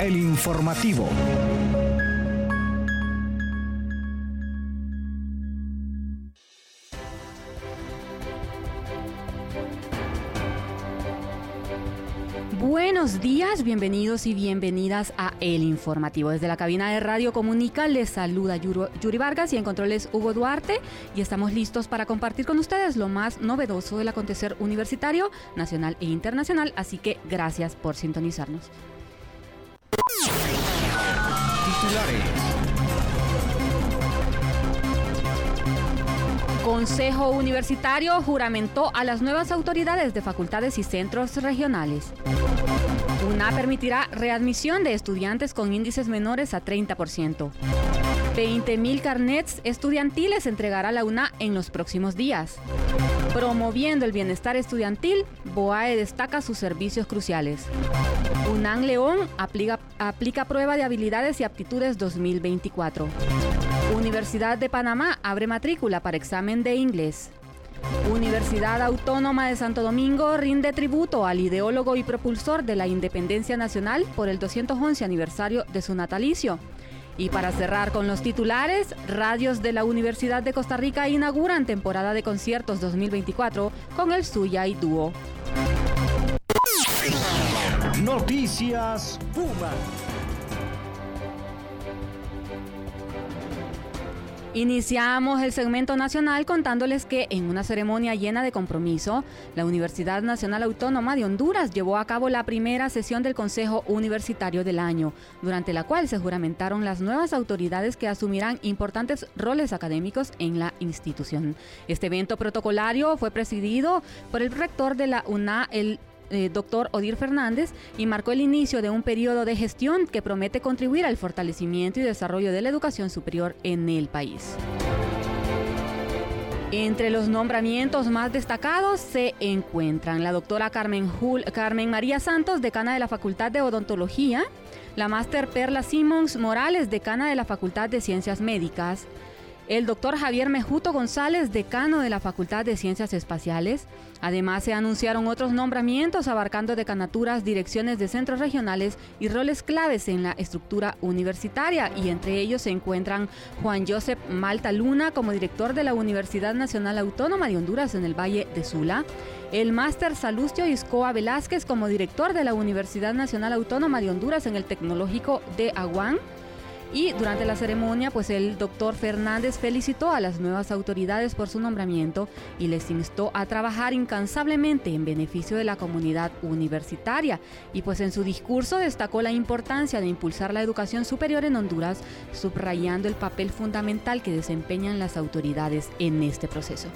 El informativo. Buenos días, bienvenidos y bienvenidas a El Informativo. Desde la cabina de Radio Comunica les saluda Yuri Vargas y en controles Hugo Duarte y estamos listos para compartir con ustedes lo más novedoso del acontecer universitario, nacional e internacional, así que gracias por sintonizarnos. Consejo Universitario juramentó a las nuevas autoridades de facultades y centros regionales. UNA permitirá readmisión de estudiantes con índices menores a 30%. 20.000 carnets estudiantiles entregará la UNA en los próximos días. Promoviendo el bienestar estudiantil, BOAE destaca sus servicios cruciales. UNAM León aplica, aplica prueba de habilidades y aptitudes 2024. Universidad de Panamá abre matrícula para examen de inglés. Universidad Autónoma de Santo Domingo rinde tributo al ideólogo y propulsor de la independencia nacional por el 211 aniversario de su natalicio. Y para cerrar con los titulares, radios de la Universidad de Costa Rica inauguran temporada de conciertos 2024 con el Suya y Dúo. Noticias Puma. Iniciamos el segmento nacional contándoles que en una ceremonia llena de compromiso, la Universidad Nacional Autónoma de Honduras llevó a cabo la primera sesión del Consejo Universitario del año, durante la cual se juramentaron las nuevas autoridades que asumirán importantes roles académicos en la institución. Este evento protocolario fue presidido por el rector de la UNA, el eh, doctor Odir Fernández y marcó el inicio de un periodo de gestión que promete contribuir al fortalecimiento y desarrollo de la educación superior en el país. Entre los nombramientos más destacados se encuentran la doctora Carmen, Carmen María Santos, decana de la Facultad de Odontología, la máster Perla Simons Morales, decana de la Facultad de Ciencias Médicas, el doctor Javier Mejuto González, decano de la Facultad de Ciencias Espaciales. Además, se anunciaron otros nombramientos abarcando decanaturas, direcciones de centros regionales y roles claves en la estructura universitaria, y entre ellos se encuentran Juan Josep Malta Luna como director de la Universidad Nacional Autónoma de Honduras en el Valle de Sula, el máster Salustio Iscoa Velázquez como director de la Universidad Nacional Autónoma de Honduras en el Tecnológico de Aguán, y durante la ceremonia, pues el doctor Fernández felicitó a las nuevas autoridades por su nombramiento y les instó a trabajar incansablemente en beneficio de la comunidad universitaria. Y pues en su discurso destacó la importancia de impulsar la educación superior en Honduras, subrayando el papel fundamental que desempeñan las autoridades en este proceso.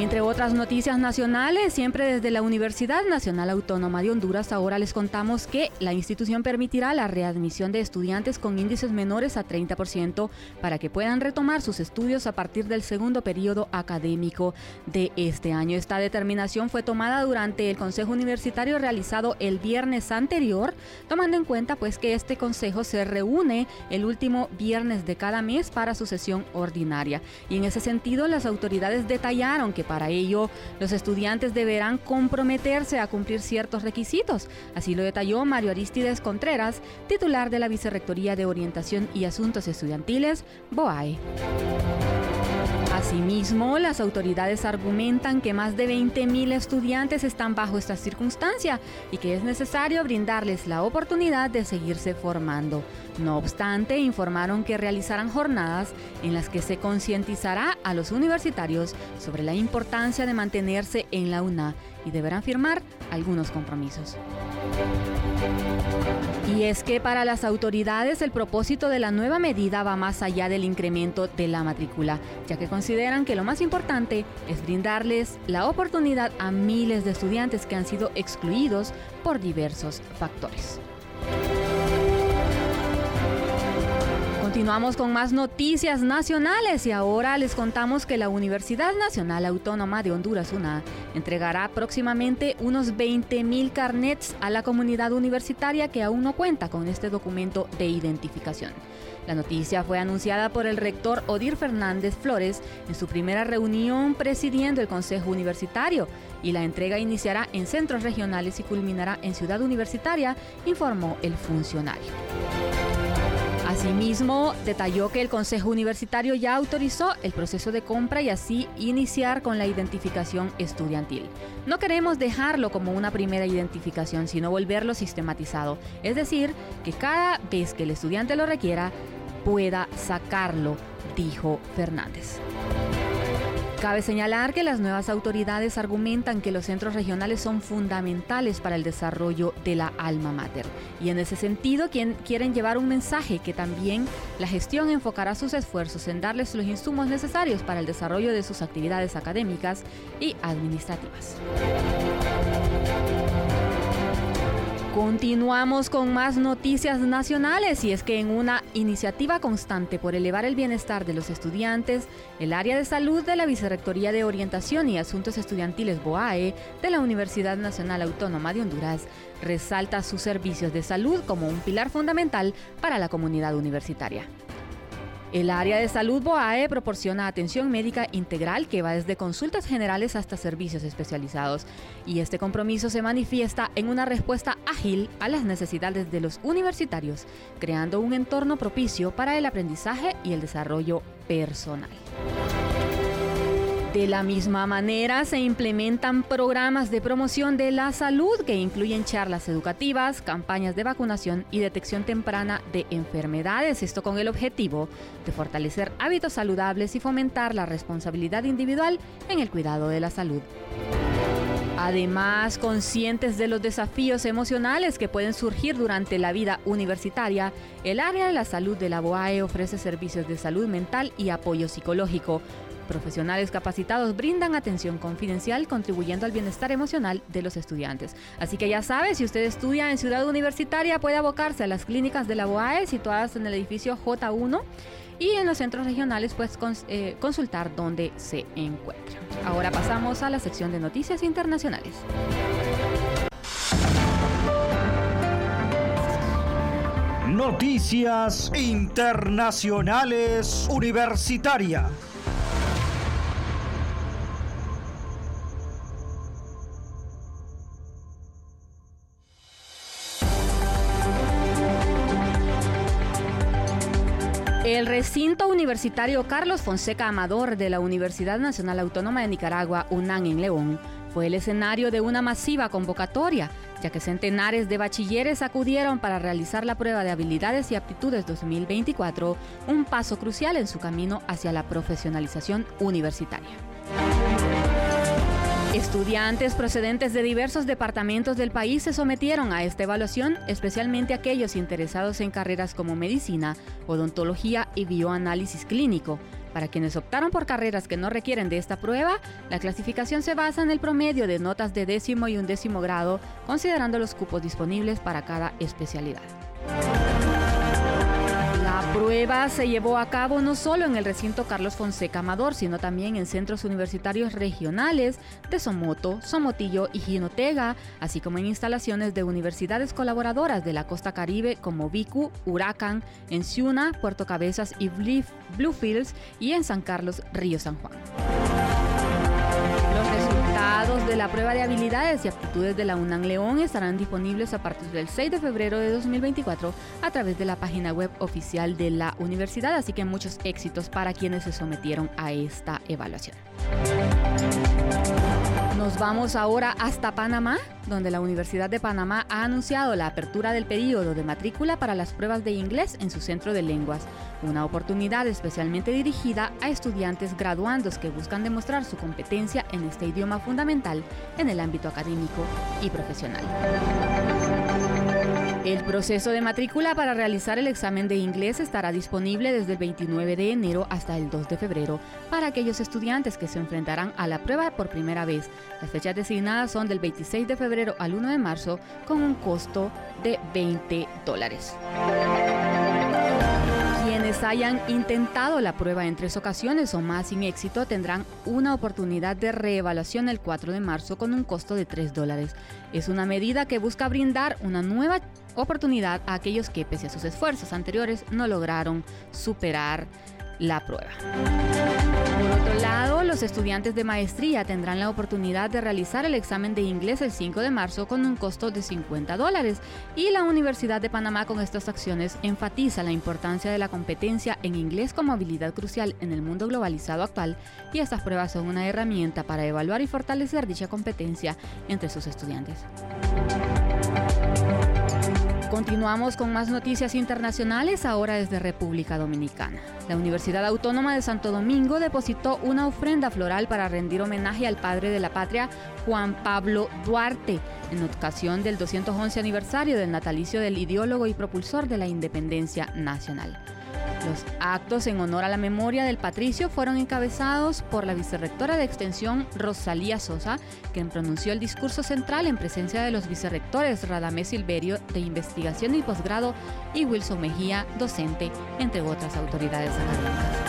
Entre otras noticias nacionales, siempre desde la Universidad Nacional Autónoma de Honduras, ahora les contamos que la institución permitirá la readmisión de estudiantes con índices menores a 30% para que puedan retomar sus estudios a partir del segundo periodo académico de este año. Esta determinación fue tomada durante el Consejo Universitario realizado el viernes anterior, tomando en cuenta pues que este consejo se reúne el último viernes de cada mes para su sesión ordinaria. Y en ese sentido, las autoridades detallaron que para ello, los estudiantes deberán comprometerse a cumplir ciertos requisitos. Así lo detalló Mario Aristides Contreras, titular de la Vicerrectoría de Orientación y Asuntos Estudiantiles, BOAE. Asimismo, las autoridades argumentan que más de 20.000 estudiantes están bajo esta circunstancia y que es necesario brindarles la oportunidad de seguirse formando. No obstante, informaron que realizarán jornadas en las que se concientizará a los universitarios sobre la importancia de mantenerse en la UNA y deberán firmar algunos compromisos. Y es que para las autoridades el propósito de la nueva medida va más allá del incremento de la matrícula, ya que consideran que lo más importante es brindarles la oportunidad a miles de estudiantes que han sido excluidos por diversos factores. Continuamos con más noticias nacionales y ahora les contamos que la Universidad Nacional Autónoma de Honduras, UNA, entregará próximamente unos 20.000 carnets a la comunidad universitaria que aún no cuenta con este documento de identificación. La noticia fue anunciada por el rector Odir Fernández Flores en su primera reunión presidiendo el Consejo Universitario y la entrega iniciará en centros regionales y culminará en Ciudad Universitaria, informó el funcionario. Asimismo, detalló que el Consejo Universitario ya autorizó el proceso de compra y así iniciar con la identificación estudiantil. No queremos dejarlo como una primera identificación, sino volverlo sistematizado, es decir, que cada vez que el estudiante lo requiera, pueda sacarlo, dijo Fernández. Cabe señalar que las nuevas autoridades argumentan que los centros regionales son fundamentales para el desarrollo de la alma mater y en ese sentido quieren llevar un mensaje que también la gestión enfocará sus esfuerzos en darles los insumos necesarios para el desarrollo de sus actividades académicas y administrativas. Continuamos con más noticias nacionales y es que en una iniciativa constante por elevar el bienestar de los estudiantes, el área de salud de la Vicerrectoría de Orientación y Asuntos Estudiantiles BOAE de la Universidad Nacional Autónoma de Honduras resalta sus servicios de salud como un pilar fundamental para la comunidad universitaria. El área de salud BOAE proporciona atención médica integral que va desde consultas generales hasta servicios especializados y este compromiso se manifiesta en una respuesta ágil a las necesidades de los universitarios, creando un entorno propicio para el aprendizaje y el desarrollo personal. De la misma manera, se implementan programas de promoción de la salud que incluyen charlas educativas, campañas de vacunación y detección temprana de enfermedades, esto con el objetivo de fortalecer hábitos saludables y fomentar la responsabilidad individual en el cuidado de la salud. Además, conscientes de los desafíos emocionales que pueden surgir durante la vida universitaria, el área de la salud de la BOAE ofrece servicios de salud mental y apoyo psicológico Profesionales capacitados brindan atención confidencial contribuyendo al bienestar emocional de los estudiantes. Así que ya sabe, si usted estudia en Ciudad Universitaria puede abocarse a las clínicas de la BOAE situadas en el edificio J1 y en los centros regionales pues eh, consultar dónde se encuentra. Ahora pasamos a la sección de noticias internacionales. Noticias Internacionales Universitarias. El recinto universitario Carlos Fonseca Amador de la Universidad Nacional Autónoma de Nicaragua, UNAN en León, fue el escenario de una masiva convocatoria, ya que centenares de bachilleres acudieron para realizar la prueba de habilidades y aptitudes 2024, un paso crucial en su camino hacia la profesionalización universitaria. Estudiantes procedentes de diversos departamentos del país se sometieron a esta evaluación, especialmente aquellos interesados en carreras como medicina, odontología y bioanálisis clínico. Para quienes optaron por carreras que no requieren de esta prueba, la clasificación se basa en el promedio de notas de décimo y undécimo grado, considerando los cupos disponibles para cada especialidad. Prueba se llevó a cabo no solo en el recinto Carlos Fonseca Amador, sino también en centros universitarios regionales de Somoto, Somotillo y Jinotega, así como en instalaciones de universidades colaboradoras de la costa caribe como Vicu, Huracán, Enciuna, Puerto Cabezas y Bluefields y en San Carlos, Río San Juan de la prueba de habilidades y aptitudes de la UNAM León estarán disponibles a partir del 6 de febrero de 2024 a través de la página web oficial de la universidad, así que muchos éxitos para quienes se sometieron a esta evaluación. Vamos ahora hasta Panamá, donde la Universidad de Panamá ha anunciado la apertura del periodo de matrícula para las pruebas de inglés en su centro de lenguas, una oportunidad especialmente dirigida a estudiantes graduandos que buscan demostrar su competencia en este idioma fundamental en el ámbito académico y profesional. El proceso de matrícula para realizar el examen de inglés estará disponible desde el 29 de enero hasta el 2 de febrero para aquellos estudiantes que se enfrentarán a la prueba por primera vez. Las fechas designadas son del 26 de febrero al 1 de marzo con un costo de 20 dólares Quienes hayan intentado la prueba en tres ocasiones o más sin éxito tendrán una oportunidad de reevaluación el 4 de marzo con un costo de 3 dólares. Es una medida que busca brindar una nueva oportunidad a aquellos que, pese a sus esfuerzos anteriores, no lograron superar la prueba. Por otro lado, los estudiantes de maestría tendrán la oportunidad de realizar el examen de inglés el 5 de marzo con un costo de 50 dólares y la Universidad de Panamá con estas acciones enfatiza la importancia de la competencia en inglés como habilidad crucial en el mundo globalizado actual y estas pruebas son una herramienta para evaluar y fortalecer dicha competencia entre sus estudiantes. Continuamos con más noticias internacionales ahora desde República Dominicana. La Universidad Autónoma de Santo Domingo depositó una ofrenda floral para rendir homenaje al padre de la patria, Juan Pablo Duarte, en ocasión del 211 aniversario del natalicio del ideólogo y propulsor de la independencia nacional. Los actos en honor a la memoria del patricio fueron encabezados por la vicerrectora de Extensión Rosalía Sosa, quien pronunció el discurso central en presencia de los vicerrectores Radamés Silverio de Investigación y Posgrado y Wilson Mejía, docente, entre otras autoridades académicas.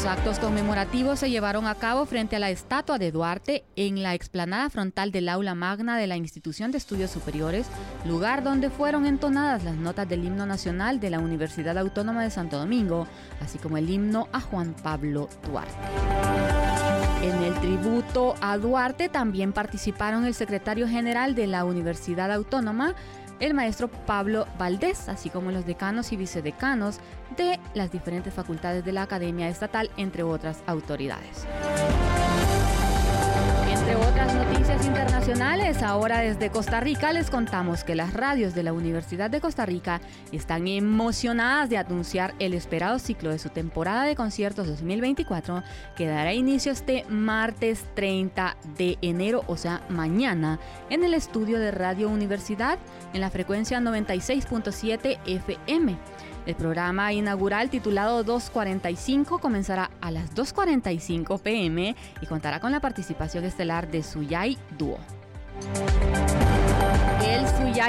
Los actos conmemorativos se llevaron a cabo frente a la estatua de Duarte en la explanada frontal del aula magna de la Institución de Estudios Superiores, lugar donde fueron entonadas las notas del himno nacional de la Universidad Autónoma de Santo Domingo, así como el himno a Juan Pablo Duarte. En el tributo a Duarte también participaron el secretario general de la Universidad Autónoma, el maestro Pablo Valdés, así como los decanos y vicedecanos de las diferentes facultades de la Academia Estatal, entre otras autoridades. Internacionales, ahora desde Costa Rica les contamos que las radios de la Universidad de Costa Rica están emocionadas de anunciar el esperado ciclo de su temporada de conciertos 2024 que dará inicio este martes 30 de enero, o sea, mañana, en el estudio de Radio Universidad en la frecuencia 96.7 FM. El programa inaugural titulado 245 comenzará a las 2.45 pm y contará con la participación estelar de Suyai Duo.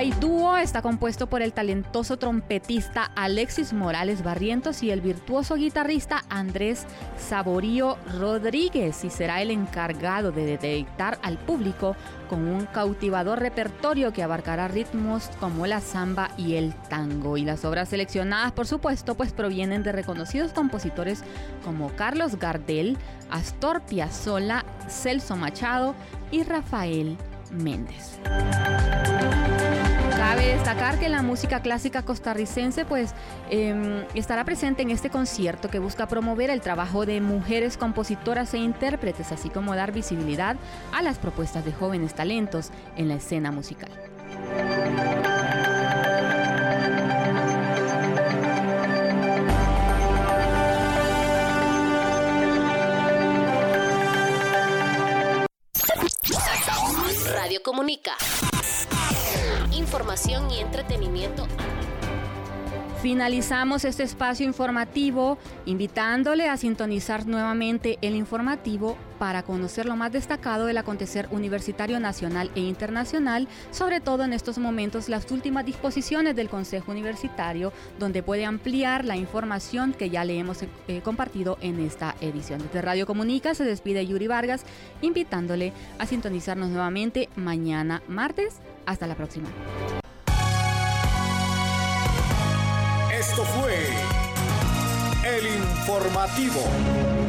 Suyai Dúo está compuesto por el talentoso trompetista Alexis Morales Barrientos y el virtuoso guitarrista Andrés Saborío Rodríguez y será el encargado de detectar al público con un cautivador repertorio que abarcará ritmos como la samba y el tango. Y las obras seleccionadas, por supuesto, pues provienen de reconocidos compositores como Carlos Gardel, Astor Piazzolla, Celso Machado y Rafael Méndez. Cabe destacar que la música clásica costarricense pues em, estará presente en este concierto que busca promover el trabajo de mujeres compositoras e intérpretes, así como dar visibilidad a las propuestas de jóvenes talentos en la escena musical. Radio Comunica. Información y entretenimiento. Finalizamos este espacio informativo invitándole a sintonizar nuevamente el informativo para conocer lo más destacado del acontecer universitario nacional e internacional, sobre todo en estos momentos las últimas disposiciones del Consejo Universitario, donde puede ampliar la información que ya le hemos eh, compartido en esta edición. Desde Radio Comunica se despide Yuri Vargas, invitándole a sintonizarnos nuevamente mañana martes. Hasta la próxima. Esto fue el informativo.